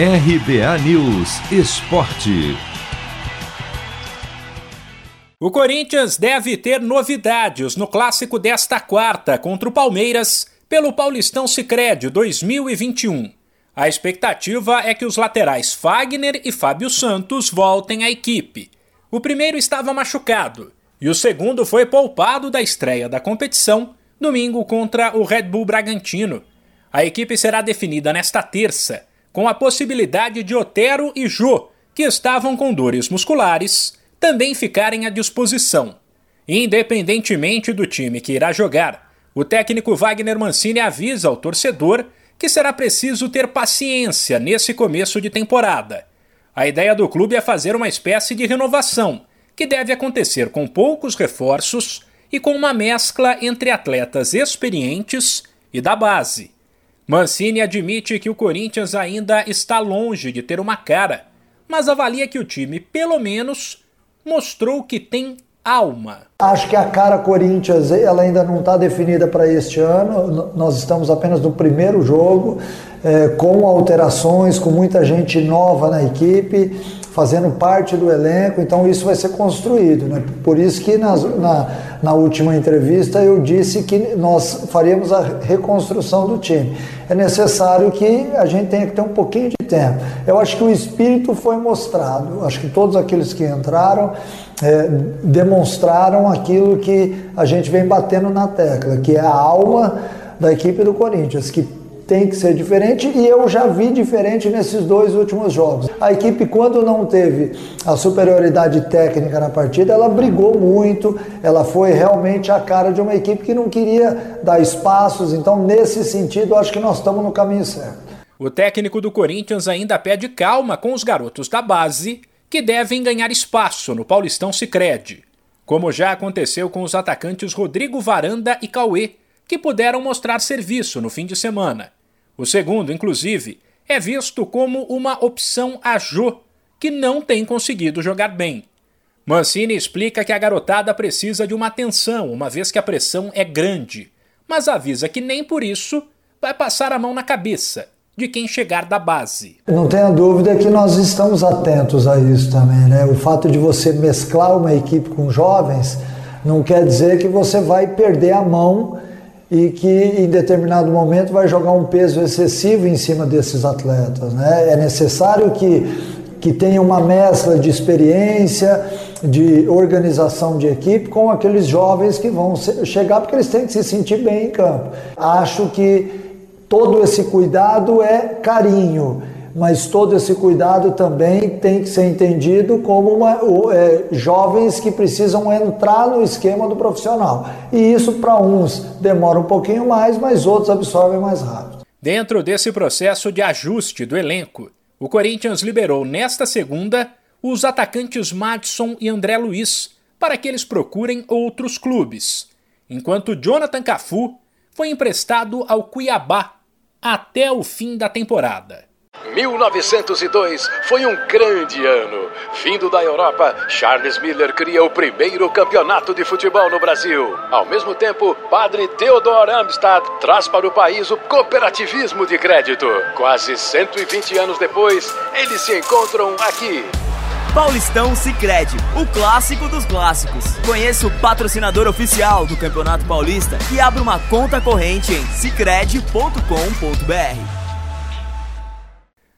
RBA News Esporte. O Corinthians deve ter novidades no clássico desta quarta contra o Palmeiras pelo Paulistão Sicredi 2021. A expectativa é que os laterais Fagner e Fábio Santos voltem à equipe. O primeiro estava machucado e o segundo foi poupado da estreia da competição domingo contra o Red Bull Bragantino. A equipe será definida nesta terça com a possibilidade de Otero e Jô, que estavam com dores musculares, também ficarem à disposição. Independentemente do time que irá jogar, o técnico Wagner Mancini avisa ao torcedor que será preciso ter paciência nesse começo de temporada. A ideia do clube é fazer uma espécie de renovação, que deve acontecer com poucos reforços e com uma mescla entre atletas experientes e da base. Mancini admite que o Corinthians ainda está longe de ter uma cara, mas avalia que o time, pelo menos, mostrou que tem alma. Acho que a cara Corinthians ela ainda não está definida para este ano. Nós estamos apenas no primeiro jogo, é, com alterações, com muita gente nova na equipe fazendo parte do elenco, então isso vai ser construído. Né? Por isso que nas, na, na última entrevista eu disse que nós faríamos a reconstrução do time. É necessário que a gente tenha que ter um pouquinho de tempo. Eu acho que o espírito foi mostrado, acho que todos aqueles que entraram é, demonstraram aquilo que a gente vem batendo na tecla, que é a alma da equipe do Corinthians, que tem que ser diferente e eu já vi diferente nesses dois últimos jogos. A equipe, quando não teve a superioridade técnica na partida, ela brigou muito, ela foi realmente a cara de uma equipe que não queria dar espaços, então nesse sentido acho que nós estamos no caminho certo. O técnico do Corinthians ainda pede calma com os garotos da base, que devem ganhar espaço no Paulistão Sicredi, como já aconteceu com os atacantes Rodrigo Varanda e Cauê, que puderam mostrar serviço no fim de semana. O segundo, inclusive, é visto como uma opção a Jô, que não tem conseguido jogar bem. Mancini explica que a garotada precisa de uma atenção, uma vez que a pressão é grande, mas avisa que nem por isso vai passar a mão na cabeça de quem chegar da base. Não tenha dúvida que nós estamos atentos a isso também, né? O fato de você mesclar uma equipe com jovens não quer dizer que você vai perder a mão e que em determinado momento vai jogar um peso excessivo em cima desses atletas. Né? É necessário que, que tenha uma mescla de experiência, de organização de equipe com aqueles jovens que vão chegar porque eles têm que se sentir bem em campo. Acho que todo esse cuidado é carinho mas todo esse cuidado também tem que ser entendido como uma, é, jovens que precisam entrar no esquema do profissional. E isso, para uns, demora um pouquinho mais, mas outros absorvem mais rápido. Dentro desse processo de ajuste do elenco, o Corinthians liberou nesta segunda os atacantes Madison e André Luiz para que eles procurem outros clubes, enquanto Jonathan Cafu foi emprestado ao Cuiabá até o fim da temporada. 1902 foi um grande ano. Vindo da Europa, Charles Miller cria o primeiro campeonato de futebol no Brasil. Ao mesmo tempo, padre Theodor Amstad traz para o país o cooperativismo de crédito. Quase 120 anos depois, eles se encontram aqui. Paulistão Sicredi, o clássico dos clássicos. Conheça o patrocinador oficial do Campeonato Paulista e abra uma conta corrente em sicredi.com.br.